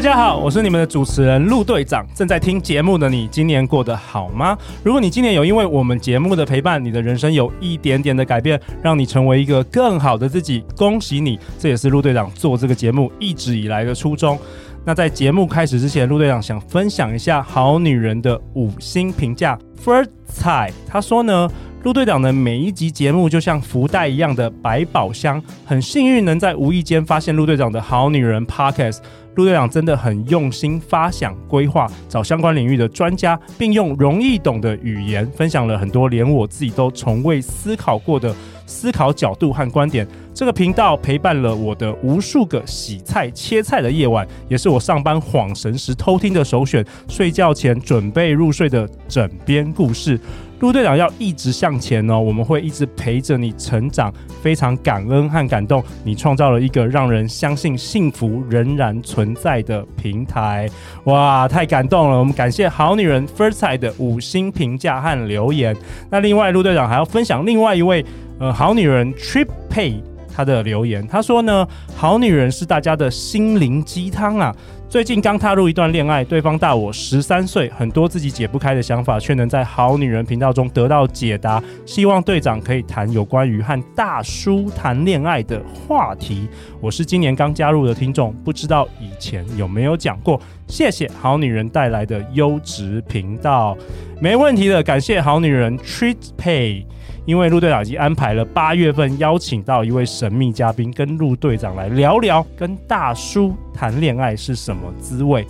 大家好，我是你们的主持人陆队长。正在听节目的你，今年过得好吗？如果你今年有因为我们节目的陪伴，你的人生有一点点的改变，让你成为一个更好的自己，恭喜你！这也是陆队长做这个节目一直以来的初衷。那在节目开始之前，陆队长想分享一下好女人的五星评价。First 菜他说呢，陆队长的每一集节目就像福袋一样的百宝箱，很幸运能在无意间发现陆队长的好女人 Podcast。陆队长真的很用心发想规划，找相关领域的专家，并用容易懂的语言分享了很多连我自己都从未思考过的思考角度和观点。这个频道陪伴了我的无数个洗菜切菜的夜晚，也是我上班恍神时偷听的首选，睡觉前准备入睡的枕边故事。陆队长要一直向前哦，我们会一直陪着你成长，非常感恩和感动，你创造了一个让人相信幸福仍然存在的平台，哇，太感动了！我们感谢好女人 First 菜的五星评价和留言。那另外，陆队长还要分享另外一位呃好女人 Trip Pay 她的留言，她说呢，好女人是大家的心灵鸡汤啊。最近刚踏入一段恋爱，对方大我十三岁，很多自己解不开的想法，却能在好女人频道中得到解答。希望队长可以谈有关于和大叔谈恋爱的话题。我是今年刚加入的听众，不知道以前有没有讲过。谢谢好女人带来的优质频道，没问题的，感谢好女人 Treat Pay。因为陆队长已经安排了八月份邀请到一位神秘嘉宾，跟陆队长来聊聊跟大叔谈恋爱是什么滋味。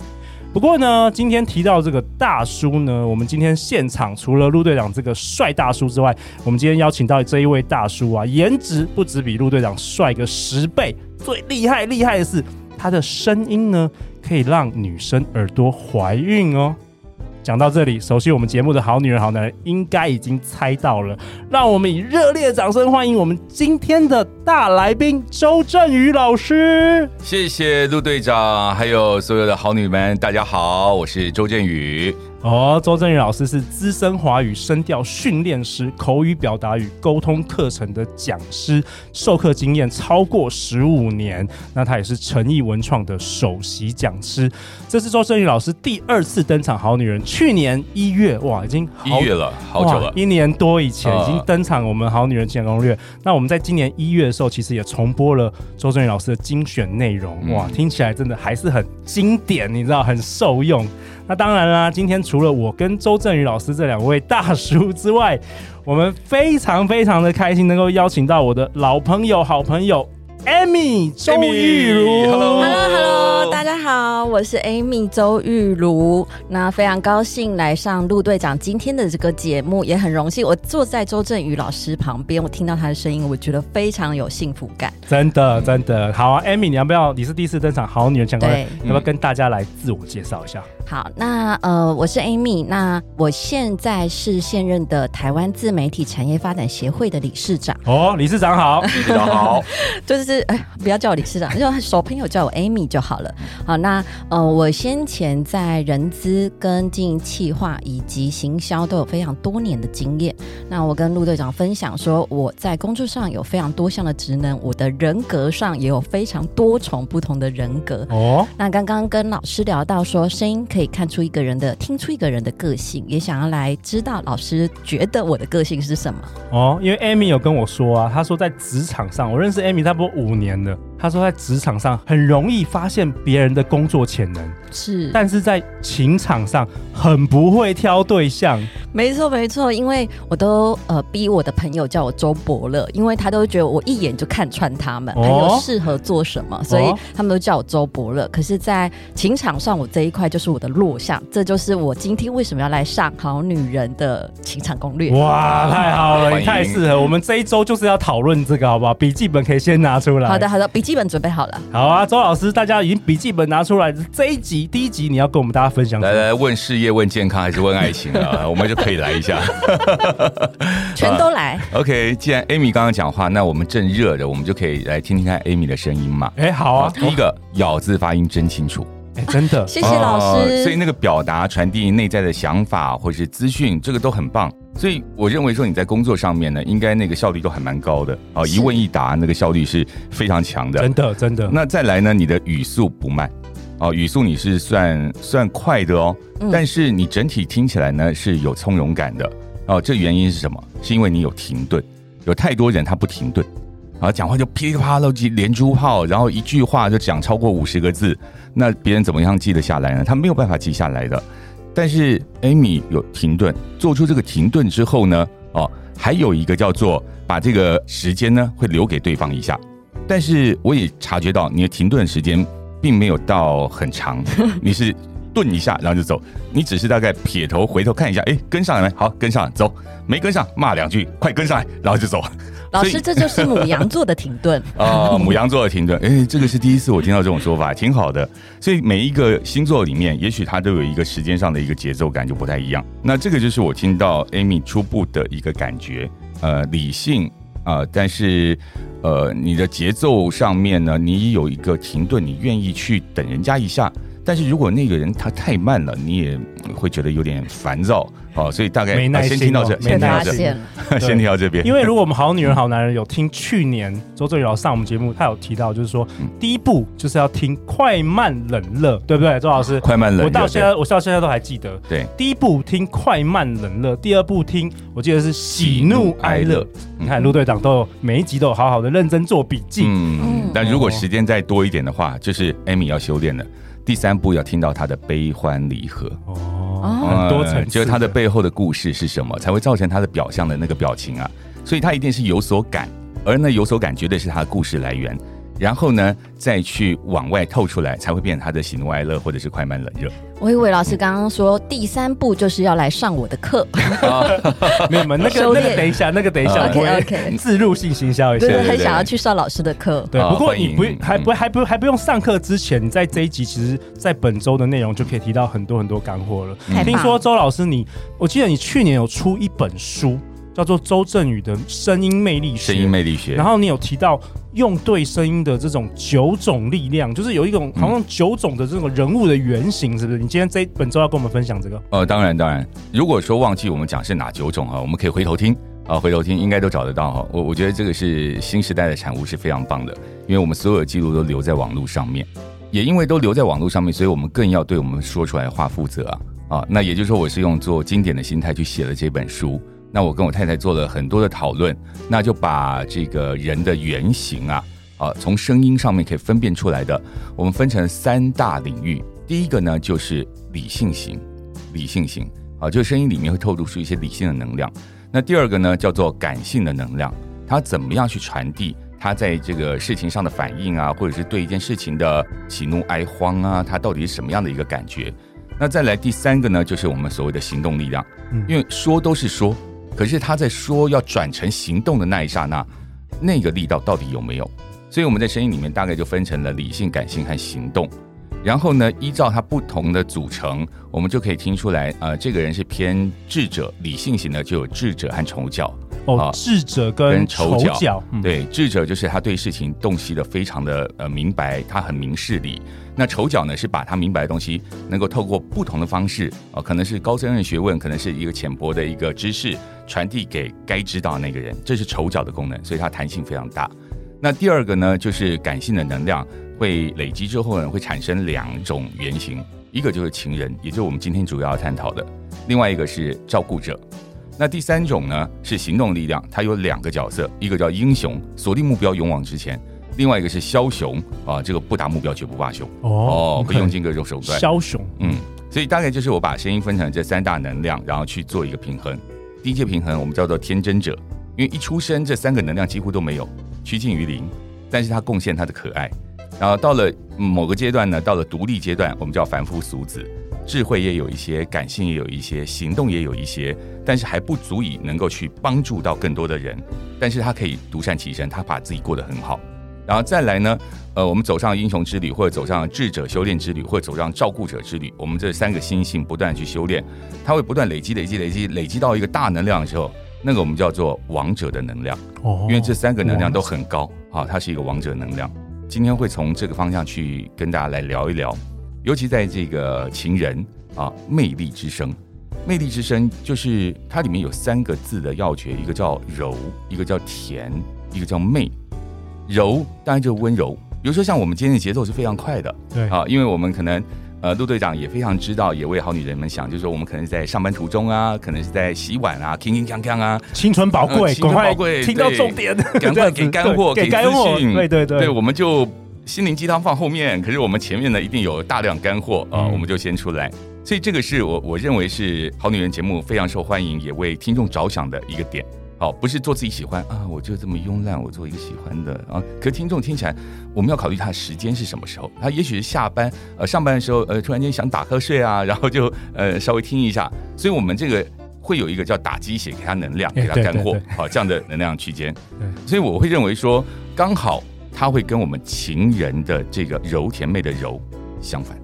不过呢，今天提到这个大叔呢，我们今天现场除了陆队长这个帅大叔之外，我们今天邀请到这一位大叔啊，颜值不止比陆队长帅个十倍，最厉害厉害的是他的声音呢，可以让女生耳朵怀孕哦。讲到这里，熟悉我们节目的好女人、好男人应该已经猜到了。让我们以热烈的掌声欢迎我们今天的大来宾周振宇老师。谢谢陆队长，还有所有的好女人们，大家好，我是周振宇。哦，周正宇老师是资深华语声调训练师、口语表达与沟通课程的讲师，授课经验超过十五年。那他也是诚毅文创的首席讲师。这是周正宇老师第二次登场《好女人》，去年一月，哇，已经一月了，好久了，一年多以前已经登场我们《好女人情场攻略》。那我们在今年一月的时候，其实也重播了周正宇老师的精选内容，哇，听起来真的还是很经典，你知道，很受用。那当然啦，今天除了我跟周振宇老师这两位大叔之外，我们非常非常的开心能够邀请到我的老朋友、好朋友。Amy 周玉如，Hello Hello Hello，大家好，我是 Amy 周玉如。那非常高兴来上陆队长今天的这个节目，也很荣幸我坐在周振宇老师旁边，我听到他的声音，我觉得非常有幸福感。真的真的好啊，Amy，你要不要？你是第一次登场，好女人相关，对要不要跟大家来自我介绍一下？好，那呃，我是 Amy，那我现在是现任的台湾自媒体产业发展协会的理事长。哦，理事长好，理事长好，就是。是哎，不要叫我理事长，就小朋友叫我 Amy 就好了。好，那呃，我先前在人资跟经营企划以及行销都有非常多年的经验。那我跟陆队长分享说，我在工作上有非常多项的职能，我的人格上也有非常多重不同的人格。哦，那刚刚跟老师聊到说，声音可以看出一个人的，听出一个人的个性，也想要来知道老师觉得我的个性是什么？哦，因为 Amy 有跟我说啊，她说在职场上，我认识 Amy 差不多五年了。他说，在职场上很容易发现别人的工作潜能，是，但是在情场上很不会挑对象。没错，没错，因为我都呃逼我的朋友叫我周伯乐，因为他都觉得我一眼就看穿他们，还有适合做什么，哦、所以他们都叫我周伯乐。可是，在情场上，我这一块就是我的弱项，这就是我今天为什么要来上好女人的情场攻略。哇，太好了，你太适合。我们这一周就是要讨论这个，好不好？笔记本可以先拿出来。好的，好的，笔记。记本准备好了。好啊，周老师，大家已经笔记本拿出来。这一集第一集你要跟我们大家分享，来来问事业、问健康还是问爱情啊？我们就可以来一下，全都来。OK，既然 Amy 刚刚讲话，那我们正热着，我们就可以来听听看 Amy 的声音嘛。哎，好啊，第一个咬字发音真清楚。哎，真的，谢谢老师。呃，所以那个表达、传递内在的想法或是资讯，这个都很棒。所以我认为说你在工作上面呢，应该那个效率都还蛮高的啊，一问一答那个效率是非常强的。真的，真的。那再来呢，你的语速不慢哦，语速你是算算快的哦，嗯，但是你整体听起来呢是有从容感的哦。这原因是什么？是因为你有停顿，有太多人他不停顿。然后讲话就噼里啪啦几连珠炮，然后一句话就讲超过五十个字，那别人怎么样记得下来呢？他没有办法记下来的。但是 Amy 有停顿，做出这个停顿之后呢，哦，还有一个叫做把这个时间呢会留给对方一下。但是我也察觉到你的停顿时间并没有到很长，你是顿一下然后就走，你只是大概撇头回头看一下，哎，跟上来没？好，跟上来走，没跟上骂两句，快跟上来，然后就走。老师，这就是母羊座的停顿啊！母羊座的停顿，哎，这个是第一次我听到这种说法，挺好的。所以每一个星座里面，也许它都有一个时间上的一个节奏感就不太一样。那这个就是我听到 Amy 初步的一个感觉，呃，理性啊、呃，但是呃，你的节奏上面呢，你有一个停顿，你愿意去等人家一下。但是如果那个人他太慢了，你也会觉得有点烦躁。哦，所以大概没耐心、哦、先听到这，先听到这，先听到这边。因为如果我们好女人好男人有听去年周正宇老师上我们节目，他有提到，就是说、嗯、第一步就是要听快慢冷热，对不对？周老师，快慢冷热，我到现在我到现在都还记得。对，第一步听快慢冷热，第二步听我记得是喜怒哀乐。你看陆队长都有每一集都有好好的认真做笔记。嗯，但如果时间再多一点的话，就是艾米要修炼了。第三步要听到他的悲欢离合。哦。很多层，就是他的背后的故事是什么，才会造成他的表象的那个表情啊？所以他一定是有所感，而那有所感绝对是他的故事来源。然后呢，再去往外透出来，才会变成他的喜怒哀乐，或者是快慢冷热。我以为老师刚刚说第三步就是要来上我的课，没有，那个那个等一下，那个等一下，OK OK，自入性行销一下，对，很想要去上老师的课。对，不过你不还不还不还不用上课之前，你在这一集其实，在本周的内容就可以提到很多很多干货了。听说周老师你，我记得你去年有出一本书。叫做周正宇的声音魅力学，声音魅力学。然后你有提到用对声音的这种九种力量，就是有一种好像九种的这种人物的原型，是不是？你今天这本周要跟我们分享这个？呃，当然当然。如果说忘记我们讲是哪九种啊，我们可以回头听啊，回头听应该都找得到哈。我我觉得这个是新时代的产物，是非常棒的，因为我们所有的记录都留在网络上面，也因为都留在网络上面，所以我们更要对我们说出来的话负责啊啊。那也就是说，我是用做经典的心态去写了这本书。那我跟我太太做了很多的讨论，那就把这个人的原型啊，啊，从声音上面可以分辨出来的，我们分成三大领域。第一个呢，就是理性型，理性型，啊，就声音里面会透露出一些理性的能量。那第二个呢，叫做感性的能量，它怎么样去传递他在这个事情上的反应啊，或者是对一件事情的喜怒哀慌啊，他到底是什么样的一个感觉？那再来第三个呢，就是我们所谓的行动力量，因为说都是说。可是他在说要转成行动的那一刹那，那个力道到底有没有？所以我们在声音里面大概就分成了理性、感性和行动。然后呢，依照它不同的组成，我们就可以听出来，呃，这个人是偏智者，理性型的就有智者和丑角。哦，智者跟丑角，对，智者就是他对事情洞悉的非常的呃明白，他很明事理。那丑角呢，是把他明白的东西，能够透过不同的方式，啊、呃，可能是高深的学问，可能是一个浅薄的一个知识，传递给该知道的那个人，这是丑角的功能，所以它弹性非常大。那第二个呢，就是感性的能量会累积之后呢，会产生两种原型，一个就是情人，也就是我们今天主要要探讨的，另外一个是照顾者。那第三种呢，是行动力量，它有两个角色，一个叫英雄，锁定目标，勇往直前；另外一个是枭雄啊，这个不达目标绝不罢休哦，会用尽各种手段。枭雄，嗯，所以大概就是我把声音分成这三大能量，然后去做一个平衡。第一阶平衡我们叫做天真者，因为一出生这三个能量几乎都没有，趋近于零，但是它贡献它的可爱。然后到了某个阶段呢，到了独立阶段，我们叫凡夫俗子。智慧也有一些，感性也有一些，行动也有一些，但是还不足以能够去帮助到更多的人。但是他可以独善其身，他把自己过得很好。然后再来呢，呃，我们走上英雄之旅，或者走上智者修炼之旅，或者走上照顾者之旅，我们这三个心性不断去修炼，它会不断累积、累积、累积、累积到一个大能量的时候，那个我们叫做王者的能量。哦，因为这三个能量都很高啊，它是一个王者能量。今天会从这个方向去跟大家来聊一聊，尤其在这个情人啊，魅力之声。魅力之声就是它里面有三个字的要诀，一个叫柔，一个叫甜，一个叫媚。柔当然就是温柔，比如说像我们今天的节奏是非常快的，对啊，因为我们可能呃陆队长也非常知道，也为好女人们想，就是说我们可能是在上班途中啊，可能是在洗碗啊，铿铿锵锵啊，青春宝贵，赶快听到重点，赶快给干货，给干货，对对对，对，我们就心灵鸡汤放后面，可是我们前面呢一定有大量干货啊，我们就先出来。所以这个是我我认为是好女人节目非常受欢迎，也为听众着想的一个点。好，不是做自己喜欢啊，我就这么慵懒，我做一个喜欢的啊。可听众听起来，我们要考虑他的时间是什么时候？他也许是下班呃上班的时候呃突然间想打瞌睡啊，然后就呃稍微听一下。所以我们这个会有一个叫打鸡血，给他能量，给他干货，好这样的能量区间。所以我会认为说，刚好他会跟我们情人的这个柔甜妹的柔相反。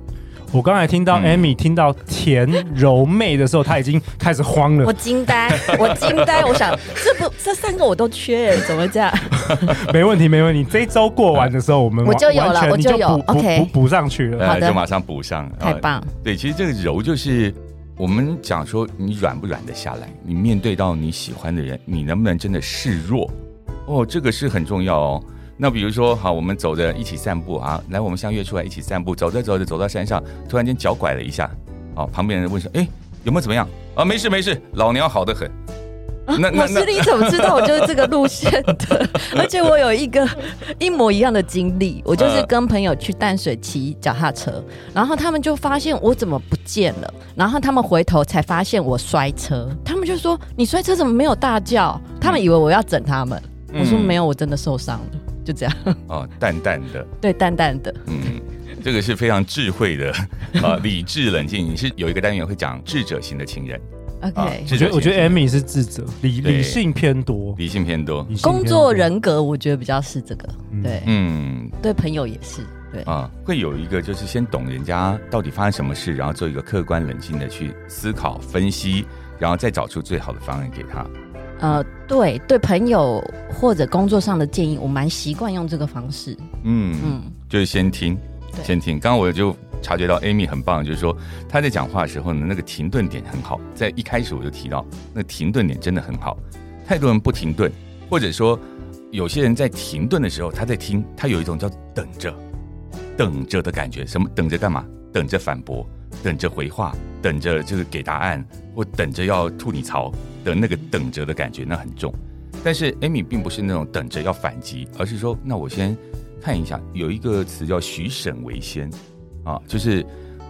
我刚才听到 Amy、嗯、听到甜柔媚的时候，她已经开始慌了。我惊呆，我惊呆，我想这不这三个我都缺，怎么会这样？没问题，没问题。这一周过完的时候，我们我就有了，我就有补 OK 补补上去了，好的，就马上补上，太棒。对，其实这个柔就是我们讲说，你软不软得下来？你面对到你喜欢的人，你能不能真的示弱？哦，这个是很重要哦。那比如说，好，我们走着一起散步啊，来，我们相约出来一起散步，走着走着走到山上，突然间脚拐了一下，哦，旁边人问说，哎，有没有怎么样？啊，没事没事，老娘好得很。那老师，你怎么知道我就是这个路线的？而且我有一个一模一样的经历，我就是跟朋友去淡水骑脚踏车，然后他们就发现我怎么不见了，然后他们回头才发现我摔车，他们就说，你摔车怎么没有大叫？他们以为我要整他们，我说没有，我真的受伤了。就这样。哦，淡淡的，对，淡淡的，嗯，这个是非常智慧的啊，理智冷静。你是有一个单元会讲智者型的情人，OK？我觉得我觉得 Amy 是智者，理理性偏多，理性偏多，工作人格我觉得比较是这个，对，嗯，对朋友也是，对。啊，会有一个就是先懂人家到底发生什么事，然后做一个客观冷静的去思考分析，然后再找出最好的方案给他。呃，对对，朋友或者工作上的建议，我蛮习惯用这个方式。嗯嗯，嗯就是先听，先听。刚刚我就察觉到 Amy 很棒，就是说她在讲话的时候呢，那个停顿点很好。在一开始我就提到，那个停顿点真的很好。太多人不停顿，或者说有些人在停顿的时候，他在听，他有一种叫等着、等着的感觉。什么？等着干嘛？等着反驳。等着回话，等着就是给答案，或等着要吐你槽的那个等着的感觉，那很重。但是 Amy 并不是那种等着要反击，而是说，那我先看一下，有一个词叫许审为先啊，就是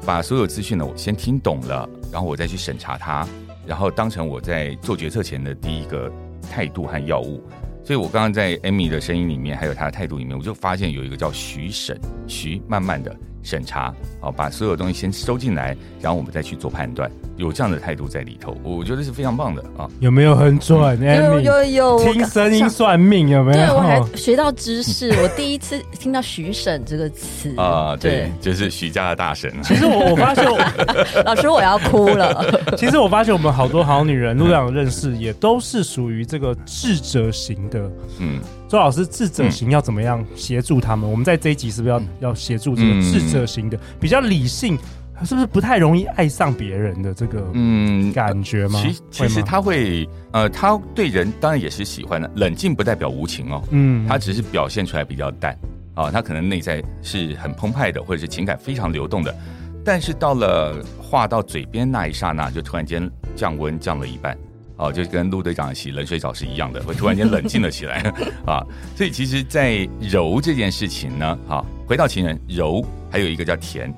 把所有资讯呢，我先听懂了，然后我再去审查它，然后当成我在做决策前的第一个态度和要务。所以我刚刚在 Amy 的声音里面，还有她的态度里面，我就发现有一个叫许审，许慢慢的。审查，好，把所有东西先收进来，然后我们再去做判断。有这样的态度在里头，我觉得是非常棒的啊！有没有很准？有有有，听声音算命有没有？对，我还学到知识，我第一次听到“徐审”这个词啊，对，就是徐家的大神。其实我我发现，老师我要哭了。其实我发现我们好多好女人，陆长认识也都是属于这个智者型的。嗯，周老师，智者型要怎么样协助他们？我们在这一集是不是要要协助这个智者型的，比较理性？是不是不太容易爱上别人的这个嗯感觉吗？其其实他会呃，他对人当然也是喜欢的。冷静不代表无情哦，嗯，他只是表现出来比较淡啊。他可能内在是很澎湃的，或者是情感非常流动的，但是到了话到嘴边那一刹那，就突然间降温降了一半哦，就跟陆队长洗冷水澡是一样的，会突然间冷静了起来 啊。所以其实，在柔这件事情呢，好，回到情人柔，还有一个叫甜。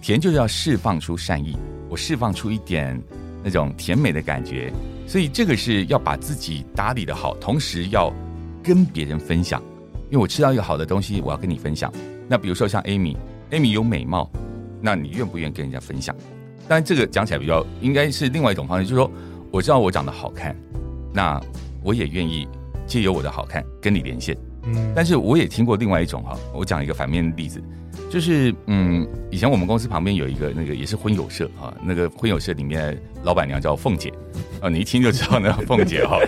甜就是要释放出善意，我释放出一点那种甜美的感觉，所以这个是要把自己打理的好，同时要跟别人分享。因为我吃到一个好的东西，我要跟你分享。那比如说像 Amy，Amy 有美貌，那你愿不愿意跟人家分享？当然这个讲起来比较应该是另外一种方式，就是说我知道我长得好看，那我也愿意借由我的好看跟你连线。嗯，但是我也听过另外一种哈，我讲一个反面的例子。就是嗯，以前我们公司旁边有一个那个也是婚友社啊，那个婚友社里面老板娘叫凤姐啊，你一听就知道那个凤姐哈，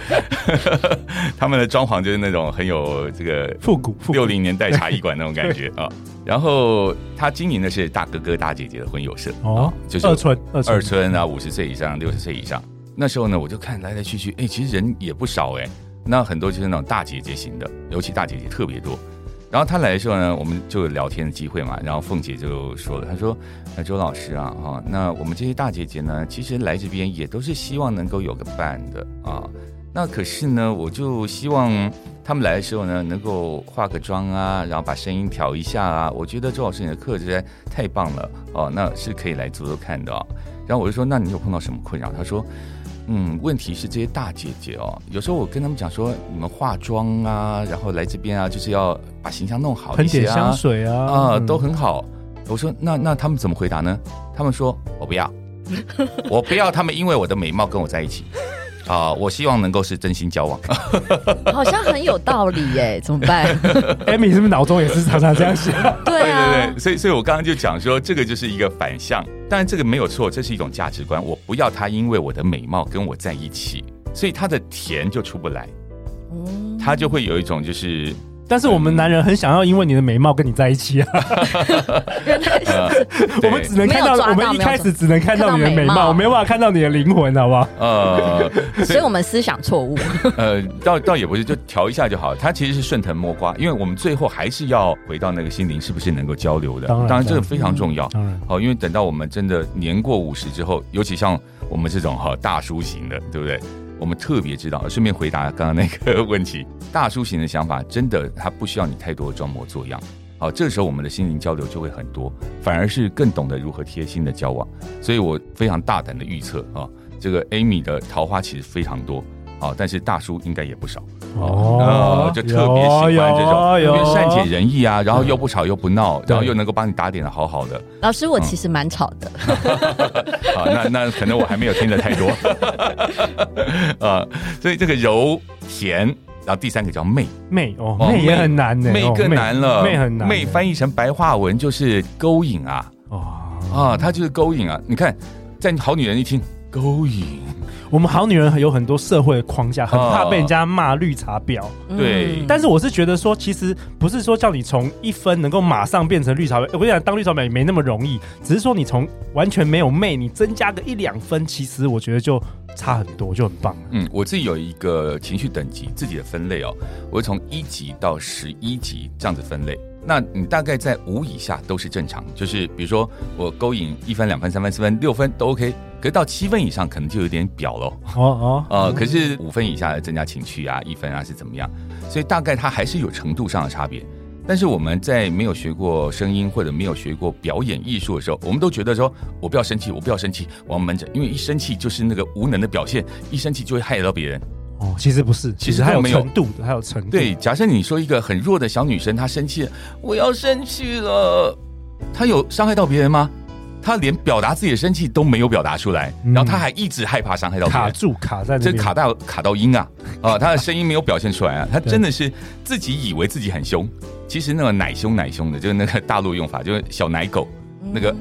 他们的装潢就是那种很有这个复古六零年代茶艺馆那种感觉 啊。然后他经营的是大哥哥大姐姐的婚友社哦，就是二村二村啊，五十岁以上六十岁以上。那时候呢，我就看来来去去，哎，其实人也不少哎，那很多就是那种大姐姐型的，尤其大姐姐特别多。然后她来的时候呢，我们就有聊天的机会嘛。然后凤姐就说了，她说：“那周老师啊，哈，那我们这些大姐姐呢，其实来这边也都是希望能够有个伴的啊。那可是呢，我就希望他们来的时候呢，能够化个妆啊，然后把声音调一下啊。我觉得周老师你的课实在太棒了哦，那是可以来做做看的。然后我就说，那你有碰到什么困扰？她说。”嗯，问题是这些大姐姐哦，有时候我跟他们讲说，你们化妆啊，然后来这边啊，就是要把形象弄好一些啊，喷点香水啊，啊、呃，都很好。我说那那他们怎么回答呢？他们说 我不要，我不要他们因为我的美貌跟我在一起。啊，我希望能够是真心交往，好像很有道理耶，怎么办 艾米是不是脑中也是常常这样想？对啊，所以所以我刚刚就讲说，这个就是一个反向，但这个没有错，这是一种价值观。我不要他因为我的美貌跟我在一起，所以他的甜就出不来，他就会有一种就是。但是我们男人很想要因为你的美貌跟你在一起啊，我们只能看到，我们一开始只能看到你的美貌，我没办法看到你的灵魂，好不好？呃，所以我们思想错误。呃，倒倒也不是，就调一下就好。它其实是顺藤摸瓜，因为我们最后还是要回到那个心灵是不是能够交流的。当然，当然这个非常重要。当然，好，因为等到我们真的年过五十之后，尤其像我们这种哈大叔型的，对不对？我们特别知道，顺便回答刚刚那个问题，大叔型的想法真的他不需要你太多装模作样。好，这时候我们的心灵交流就会很多，反而是更懂得如何贴心的交往。所以我非常大胆的预测啊，这个 Amy 的桃花其实非常多。好，但是大叔应该也不少哦，呃，就特别喜欢这种，因为善解人意啊，然后又不吵又不闹，然后又能够帮你打点的好好的。老师，我其实蛮吵的。好，那那可能我还没有听得太多。啊，所以这个柔甜，然后第三个叫媚媚哦，媚也很难呢，媚更难了，媚很难。媚翻译成白话文就是勾引啊，哦啊，它就是勾引啊。你看，在好女人一听勾引。我们好女人有很多社会的框架，很怕被人家骂绿茶婊。对，但是我是觉得说，其实不是说叫你从一分能够马上变成绿茶婊。我跟你讲，当绿茶婊也没那么容易，只是说你从完全没有媚，你增加个一两分，其实我觉得就差很多，就很棒。嗯，我自己有一个情绪等级自己的分类哦，我会从一级到十一级这样子分类。那你大概在五以下都是正常，就是比如说我勾引一分、两分、三分、四分、六分都 OK。可是到七分以上，可能就有点表喽。哦哦，呃，可是五分以下的增加情趣啊，一分啊是怎么样？所以大概它还是有程度上的差别。但是我们在没有学过声音或者没有学过表演艺术的时候，我们都觉得说，我不要生气，我不要生气，我要闷着，因为一生气就是那个无能的表现，一生气就会害到别人。哦，其实不是，其实还有程度的，还有程度。对，假设你说一个很弱的小女生，她生气了，我要生气了，她有伤害到别人吗？她连表达自己的生气都没有表达出来，然后她还一直害怕伤害到别人，卡住卡在这卡到卡到音啊啊！她的声音没有表现出来啊，她真的是自己以为自己很凶，其实那个奶凶奶凶的，就是那个大陆用法，就是小奶狗那个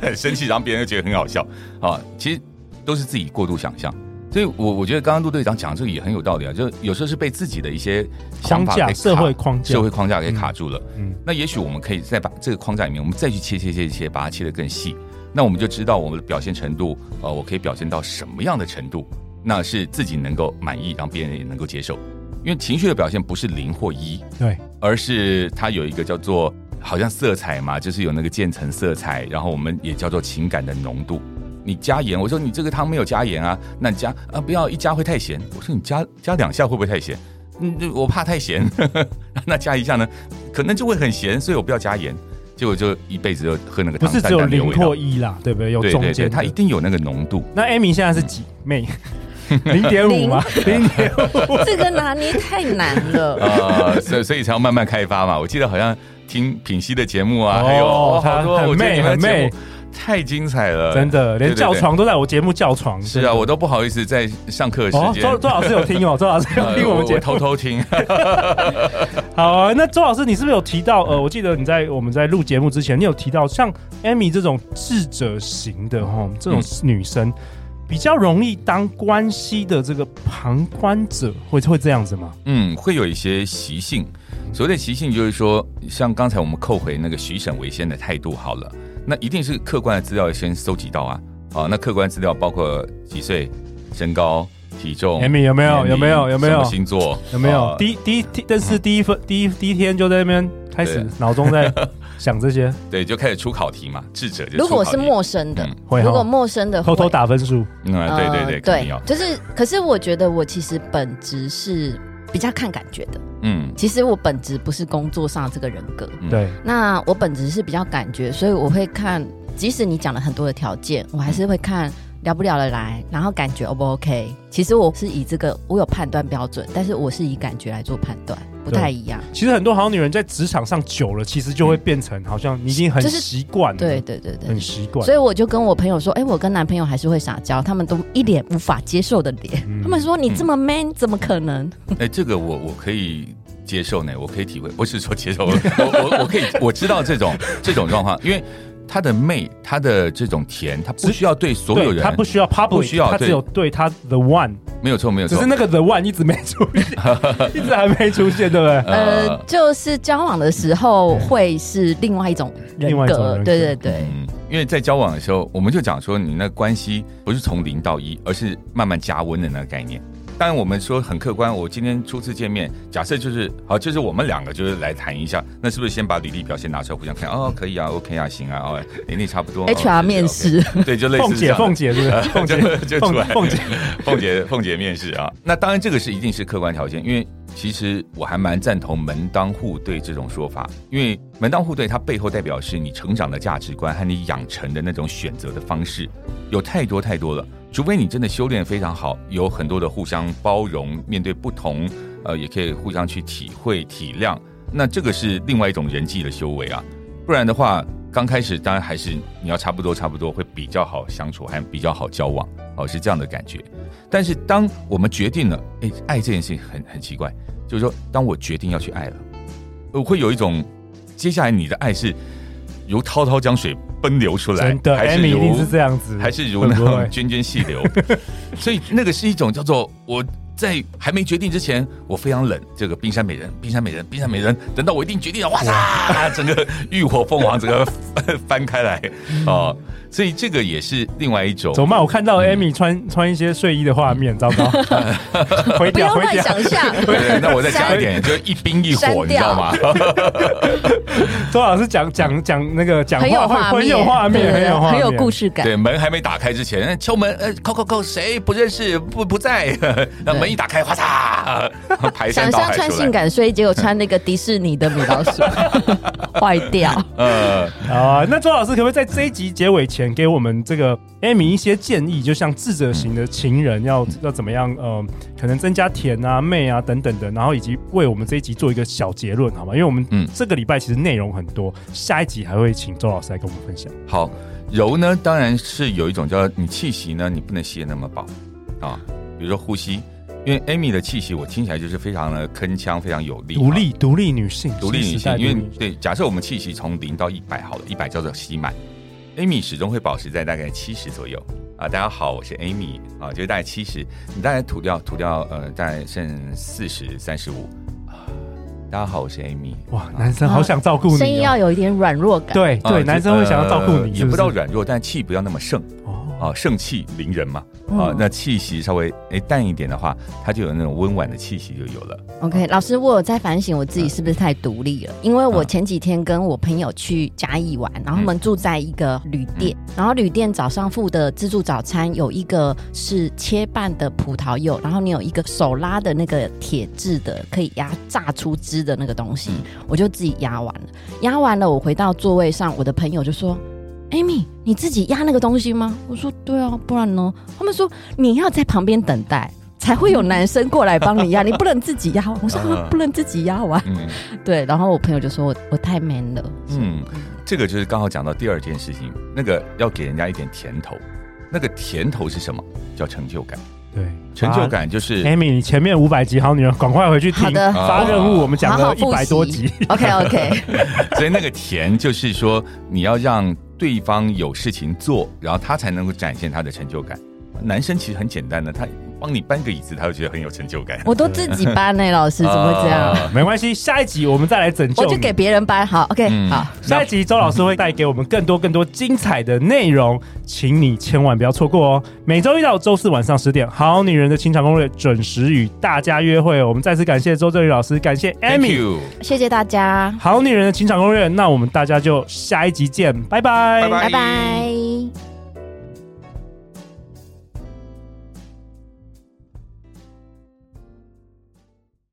很 生气，然后别人就觉得很好笑啊，其实都是自己过度想象。所以，我我觉得刚刚陆队长讲这个也很有道理啊，就有时候是被自己的一些想法社会框架、社会框架给卡住了。嗯，那也许我们可以再把这个框架里面，我们再去切切切切，把它切得更细。那我们就知道我们的表现程度，呃，我可以表现到什么样的程度，那是自己能够满意，让别人也能够接受。因为情绪的表现不是零或一，对，而是它有一个叫做好像色彩嘛，就是有那个渐层色彩，然后我们也叫做情感的浓度。你加盐，我说你这个汤没有加盐啊，那你加啊，不要一加会太咸。我说你加加两下会不会太咸？嗯，我怕太咸，那加一下呢，可能就会很咸，所以我不要加盐。结果就一辈子就喝那个汤，不是只有零或一啦，对不对？有中间，它一定有那个浓度。那 Amy 现在是几妹？零点五吗？零点五，这个拿捏太难了啊，所以所以才要慢慢开发嘛。我记得好像听品熙的节目啊，还有哦，好多很媚很媚。太精彩了，真的，连叫床都在我节目叫床。是啊，我都不好意思在上课时间。周周老师有听哦，周老师有听我们节目，偷偷听。好啊，那周老师，你是不是有提到？呃，我记得你在我们在录节目之前，你有提到像 Amy 这种智者型的哈，这种女生比较容易当关系的这个旁观者，会会这样子吗？嗯，会有一些习性。所谓的习性，就是说，像刚才我们扣回那个许省为先的态度好了。那一定是客观的资料先收集到啊，啊，那客观资料包括几岁、身高、体重。Amy 有没有？有没有？有没有？星座有没有？第一第一，但是第一分第一第一天就在那边开始脑中在 想这些，对，就开始出考题嘛。智者就如果是陌生的，会如果陌生的偷偷打分数。嗯，对对对，对，就是。可是我觉得我其实本质是比较看感觉的。嗯，其实我本质不是工作上这个人格，对。那我本质是比较感觉，所以我会看，即使你讲了很多的条件，我还是会看聊不聊得来，然后感觉 O 不 OK。其实我是以这个，我有判断标准，但是我是以感觉来做判断，不太一样。其实很多好女人在职场上久了，其实就会变成好像你已经很习惯了，对对对对，很习惯。所以我就跟我朋友说，哎，我跟男朋友还是会撒娇，他们都一脸无法接受的脸，他们说你这么 man，怎么可能？哎，这个我我可以。接受呢，我可以体会，不是说接受，我我我可以我知道这种这种状况，因为他的媚，他的这种甜，他不需要对所有人，他不需要 public，不需要，他只有对他 the one，没有错，没有错，只是那个 the one 一直没出现，一直还没出现，对不对？呃，就是交往的时候会是另外一种人格，对对对，嗯，因为在交往的时候，我们就讲说，你那关系不是从零到一，而是慢慢加温的那个概念。当然，我们说很客观。我今天初次见面，假设就是好，就是我们两个就是来谈一下，那是不是先把履历表先拿出来互相看？哦，可以啊，OK 啊，行啊，哦，年龄差不多。HR 面试，对，就类似这样。凤姐，凤姐是不是？凤姐就出来，凤姐，凤姐，凤姐面试啊。那当然，这个是一定是客观条件，因为其实我还蛮赞同门当户对这种说法，因为门当户对它背后代表是你成长的价值观和你养成的那种选择的方式，有太多太多了。除非你真的修炼非常好，有很多的互相包容，面对不同，呃，也可以互相去体会体谅，那这个是另外一种人际的修为啊。不然的话，刚开始当然还是你要差不多差不多会比较好相处，还比较好交往，哦，是这样的感觉。但是当我们决定了，哎，爱这件事情很很奇怪，就是说，当我决定要去爱了，我会有一种，接下来你的爱是如滔滔江水。奔流出来，真的，还是如这样子，还是如那种涓涓细流，所以那个是一种叫做我在还没决定之前，我非常冷。这个冰山美人，冰山美人，冰山美人，等到我一定决定了，哇塞，整个浴火凤凰，整个 翻开来哦。所以这个也是另外一种。怎么办？我看到 Amy 穿穿一些睡衣的画面，糟糕！不要乱想象。对，那我再讲一点，就一冰一火，你知道吗？周老师讲讲讲那个讲话会很有画面，很有画面，很有故事感。对，门还没打开之前，敲门，呃，叩叩叩，谁不认识？不不在。那门一打开，哗嚓，排山倒海出来。想象穿性感睡衣，结果穿那个迪士尼的米老鼠，坏掉。呃，啊，那周老师可不可以在这一集结尾前？给我们这个 Amy 一些建议，就像智者型的情人要要怎么样？呃，可能增加甜啊、媚啊等等的，然后以及为我们这一集做一个小结论，好吗？因为我们嗯这个礼拜其实内容很多，下一集还会请周老师来跟我们分享。好，柔呢，当然是有一种叫你气息呢，你不能吸得那么饱啊，比如说呼吸，因为 Amy 的气息我听起来就是非常的铿锵，非常有力，独立独立女性，独立女性，因为对，假设我们气息从零到一百好了，一百叫做吸满。Amy 始终会保持在大概七十左右啊！大家好，我是 Amy 啊，就是大概七十，你大概吐掉吐掉呃，大概剩四十三十五啊！大家好，我是 Amy。哇，男生好想照顾你，声音要有一点软弱感。对对，男生会想要照顾你，也不到软弱，但气不要那么盛哦啊，盛气凌人嘛。啊，那气息稍微诶淡一点的话，它就有那种温婉的气息就有了。OK，老师，我有在反省我自己是不是太独立了？因为我前几天跟我朋友去嘉义玩，然后我们住在一个旅店，然后旅店早上付的自助早餐有一个是切半的葡萄柚，然后你有一个手拉的那个铁质的可以压榨出汁的那个东西，我就自己压完了。压完了，我回到座位上，我的朋友就说。Amy，你自己压那个东西吗？我说对啊，不然呢？他们说你要在旁边等待。才会有男生过来帮你压，你不能自己压。我说、啊、不能自己压完。嗯，对。然后我朋友就说我我太 man 了。嗯，这个就是刚好讲到第二件事情，那个要给人家一点甜头。那个甜头是什么？叫成就感。对，成就感就是 Amy，你前面五百集好女人，赶快回去听。好的，发任务，我们讲了一百多集。OK OK。所以那个甜就是说，你要让对方有事情做，然后他才能够展现他的成就感。男生其实很简单的，他。帮你搬个椅子，他会觉得很有成就感。我都自己搬呢、欸，老师怎么会这样？呃、没关系，下一集我们再来拯救。我就给别人搬，好，OK，、嗯、好。下一集周老师会带给我们更多更多精彩的内容，请你千万不要错过哦。每周一到周四晚上十点，《好女人的情场攻略》准时与大家约会。我们再次感谢周正宇老师，感谢 Amy，谢谢大家。好女人的情场攻略，那我们大家就下一集见，拜拜，拜拜。